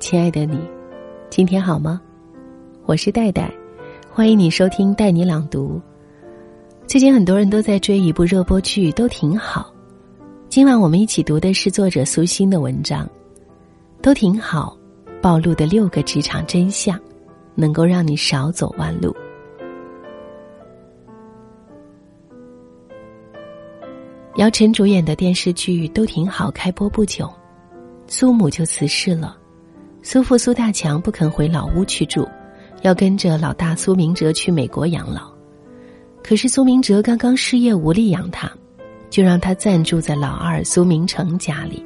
亲爱的你，今天好吗？我是戴戴，欢迎你收听《带你朗读》。最近很多人都在追一部热播剧，都挺好。今晚我们一起读的是作者苏欣的文章，都挺好，暴露的六个职场真相，能够让你少走弯路。姚晨主演的电视剧都挺好，开播不久，苏母就辞世了。苏父苏大强不肯回老屋去住，要跟着老大苏明哲去美国养老。可是苏明哲刚刚失业，无力养他，就让他暂住在老二苏明成家里。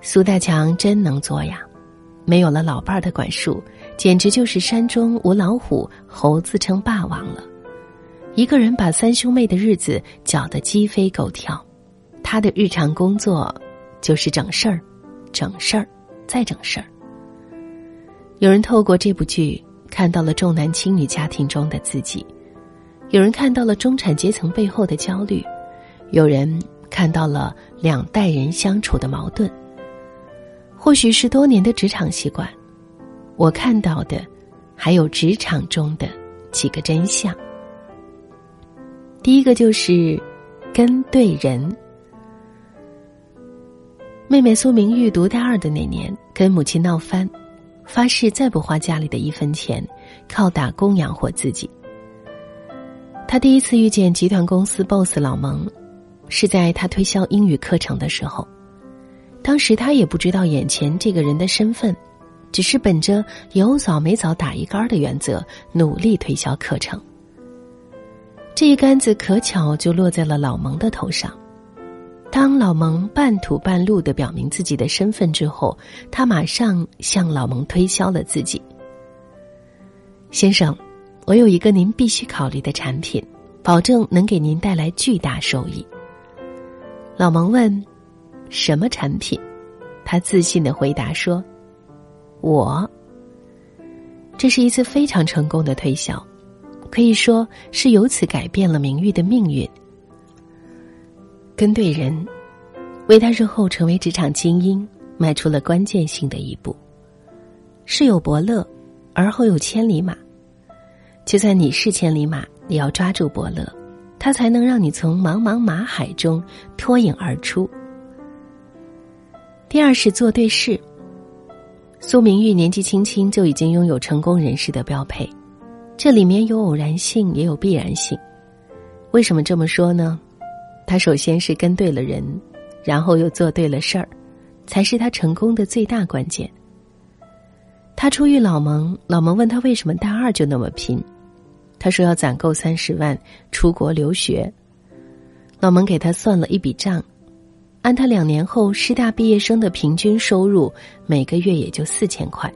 苏大强真能作呀，没有了老伴儿的管束，简直就是山中无老虎，猴子称霸王了。一个人把三兄妹的日子搅得鸡飞狗跳，他的日常工作就是整事儿，整事儿。再整事儿。有人透过这部剧看到了重男轻女家庭中的自己，有人看到了中产阶层背后的焦虑，有人看到了两代人相处的矛盾。或许是多年的职场习惯，我看到的还有职场中的几个真相。第一个就是跟对人。妹妹苏明玉读大二的那年，跟母亲闹翻，发誓再不花家里的一分钱，靠打工养活自己。他第一次遇见集团公司 boss 老蒙，是在他推销英语课程的时候。当时他也不知道眼前这个人的身份，只是本着有早没早打一杆的原则，努力推销课程。这一杆子可巧就落在了老蒙的头上。当老蒙半土半路的表明自己的身份之后，他马上向老蒙推销了自己。先生，我有一个您必须考虑的产品，保证能给您带来巨大收益。老蒙问：“什么产品？”他自信的回答说：“我。”这是一次非常成功的推销，可以说是由此改变了名誉的命运。跟对人，为他日后成为职场精英迈出了关键性的一步。世有伯乐，而后有千里马。就算你是千里马，也要抓住伯乐，他才能让你从茫茫马海中脱颖而出。第二是做对事。苏明玉年纪轻轻就已经拥有成功人士的标配，这里面有偶然性，也有必然性。为什么这么说呢？他首先是跟对了人，然后又做对了事儿，才是他成功的最大关键。他初遇老蒙，老蒙问他为什么大二就那么拼，他说要攒够三十万出国留学。老蒙给他算了一笔账，按他两年后师大毕业生的平均收入，每个月也就四千块，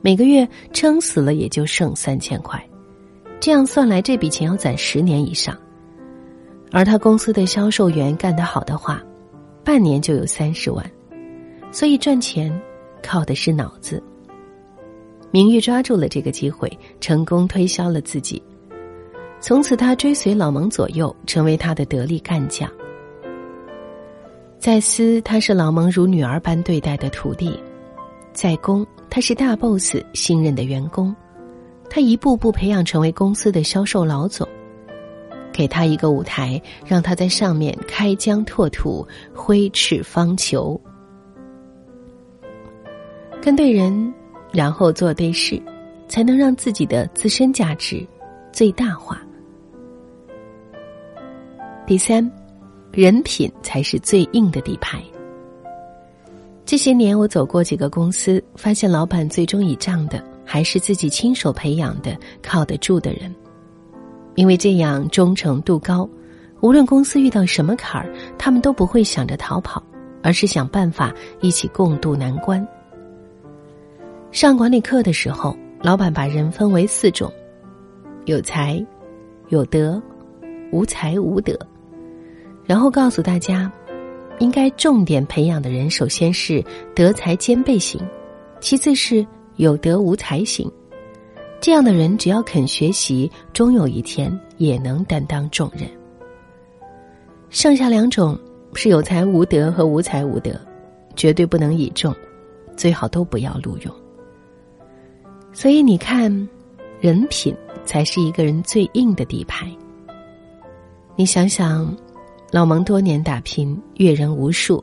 每个月撑死了也就剩三千块，这样算来这笔钱要攒十年以上。而他公司的销售员干得好的话，半年就有三十万，所以赚钱靠的是脑子。明玉抓住了这个机会，成功推销了自己。从此，他追随老蒙左右，成为他的得力干将。在私，他是老蒙如女儿般对待的徒弟；在公，他是大 boss 信任的员工。他一步步培养成为公司的销售老总。给他一个舞台，让他在上面开疆拓土、挥斥方遒。跟对人，然后做对事，才能让自己的自身价值最大化。第三，人品才是最硬的底牌。这些年，我走过几个公司，发现老板最终倚仗的还是自己亲手培养的靠得住的人。因为这样忠诚度高，无论公司遇到什么坎儿，他们都不会想着逃跑，而是想办法一起共度难关。上管理课的时候，老板把人分为四种：有才、有德、无才无德。然后告诉大家，应该重点培养的人，首先是德才兼备型，其次是有德无才型。这样的人，只要肯学习，终有一天也能担当重任。剩下两种是有才无德和无才无德，绝对不能倚重。最好都不要录用。所以你看，人品才是一个人最硬的底牌。你想想，老蒙多年打拼，阅人无数，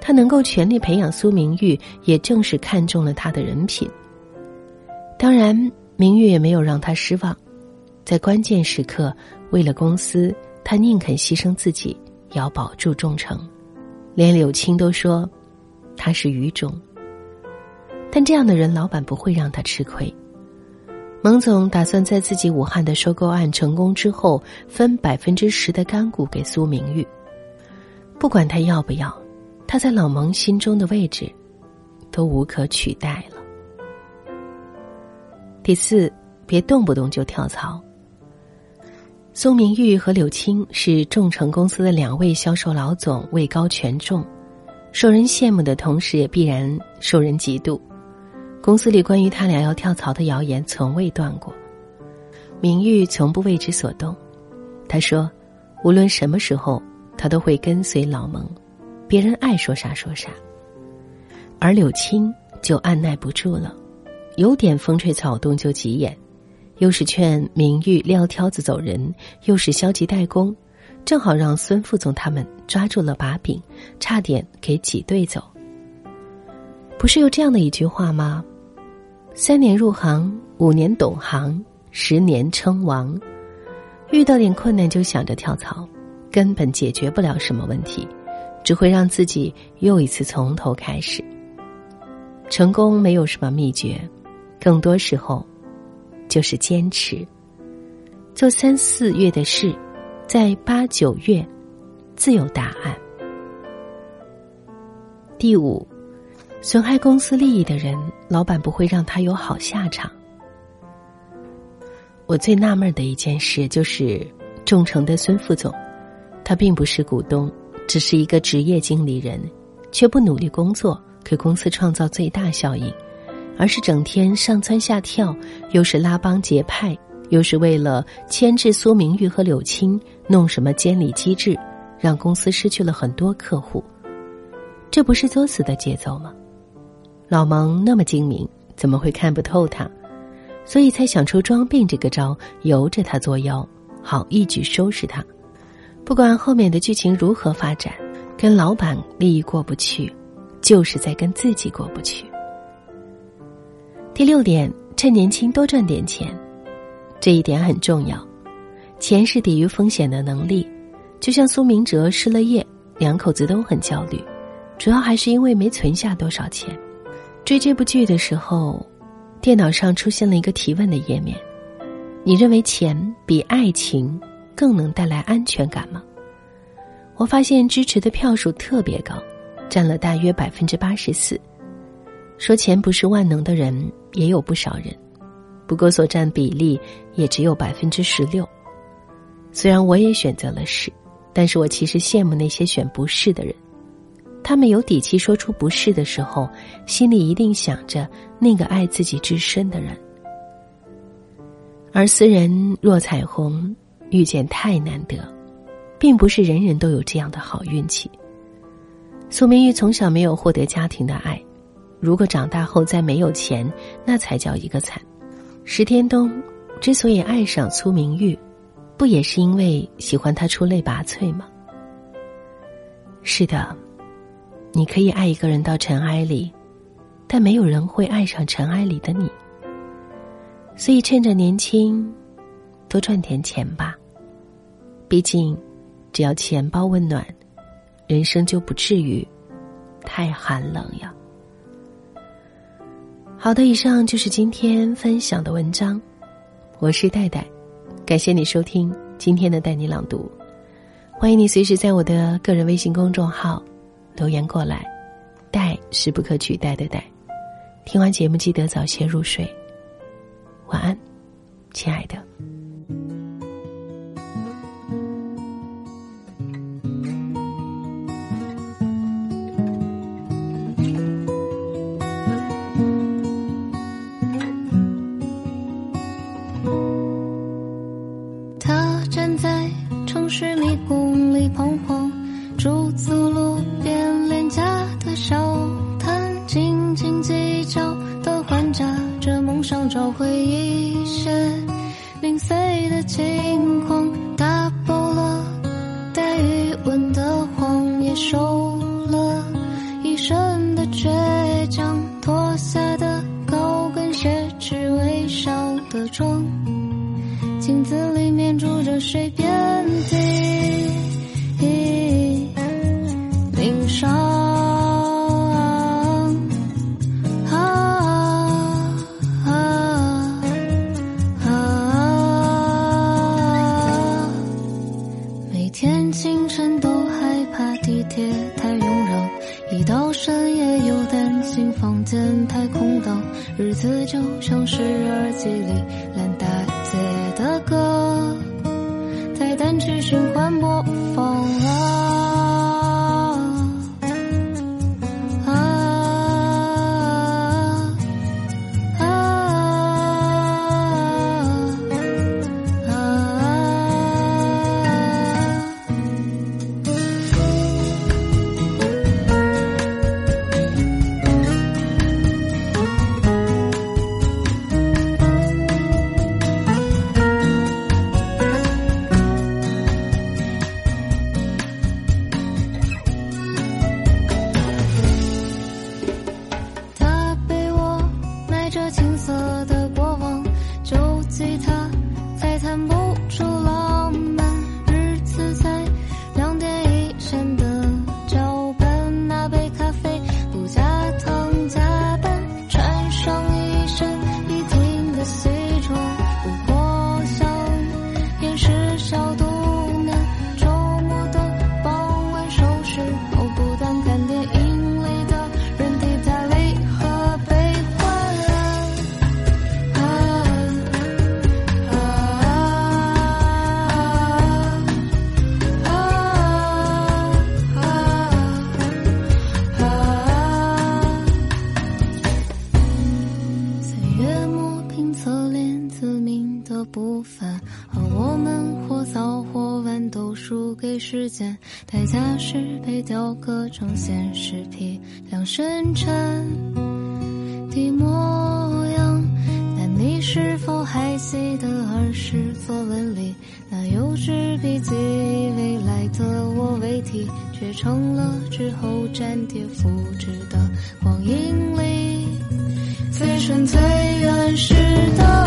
他能够全力培养苏明玉，也正是看中了他的人品。当然，明玉也没有让他失望，在关键时刻，为了公司，他宁肯牺牲自己，要保住忠诚。连柳青都说，他是愚忠。但这样的人，老板不会让他吃亏。蒙总打算在自己武汉的收购案成功之后，分百分之十的干股给苏明玉。不管他要不要，他在老蒙心中的位置，都无可取代了。第四，别动不动就跳槽。苏明玉和柳青是众诚公司的两位销售老总，位高权重，受人羡慕的同时，也必然受人嫉妒。公司里关于他俩要跳槽的谣言从未断过，明玉从不为之所动。他说，无论什么时候，他都会跟随老蒙，别人爱说啥说啥。而柳青就按耐不住了，有点风吹草动就急眼，又是劝明玉撂挑子走人，又是消极怠工，正好让孙副总他们抓住了把柄，差点给挤兑走。不是有这样的一句话吗？三年入行，五年懂行，十年称王。遇到点困难就想着跳槽，根本解决不了什么问题，只会让自己又一次从头开始。成功没有什么秘诀，更多时候就是坚持。做三四月的事，在八九月自有答案。第五。损害公司利益的人，老板不会让他有好下场。我最纳闷的一件事就是，众诚的孙副总，他并不是股东，只是一个职业经理人，却不努力工作，给公司创造最大效益，而是整天上蹿下跳，又是拉帮结派，又是为了牵制苏明玉和柳青，弄什么监理机制，让公司失去了很多客户，这不是作死的节奏吗？老蒙那么精明，怎么会看不透他？所以才想出装病这个招，由着他作妖，好一举收拾他。不管后面的剧情如何发展，跟老板利益过不去，就是在跟自己过不去。第六点，趁年轻多赚点钱，这一点很重要。钱是抵御风险的能力。就像苏明哲失了业，两口子都很焦虑，主要还是因为没存下多少钱。追这部剧的时候，电脑上出现了一个提问的页面：“你认为钱比爱情更能带来安全感吗？”我发现支持的票数特别高，占了大约百分之八十四。说钱不是万能的人也有不少人，不过所占比例也只有百分之十六。虽然我也选择了是，但是我其实羡慕那些选不是的人。他们有底气说出不是的时候，心里一定想着那个爱自己至深的人。而斯人若彩虹，遇见太难得，并不是人人都有这样的好运气。苏明玉从小没有获得家庭的爱，如果长大后再没有钱，那才叫一个惨。石天东之所以爱上苏明玉，不也是因为喜欢他出类拔萃吗？是的。你可以爱一个人到尘埃里，但没有人会爱上尘埃里的你。所以趁着年轻，多赚点钱吧。毕竟，只要钱包温暖，人生就不至于太寒冷呀。好的，以上就是今天分享的文章。我是戴戴，感谢你收听今天的带你朗读。欢迎你随时在我的个人微信公众号。留言过来，戴是不可取代的戴。听完节目记得早些入睡，晚安，亲爱的。手太空荡日子就像是耳机里烂大街的歌，在单曲循环播放月磨平侧脸自命的不凡，而我们或早或晚都输给时间，代价是被雕刻成现实批量生产的模样。但你是否还记得儿时作文里那幼稚笔记？未来的我为题，却成了之后粘贴复制的光阴里。最纯最是的。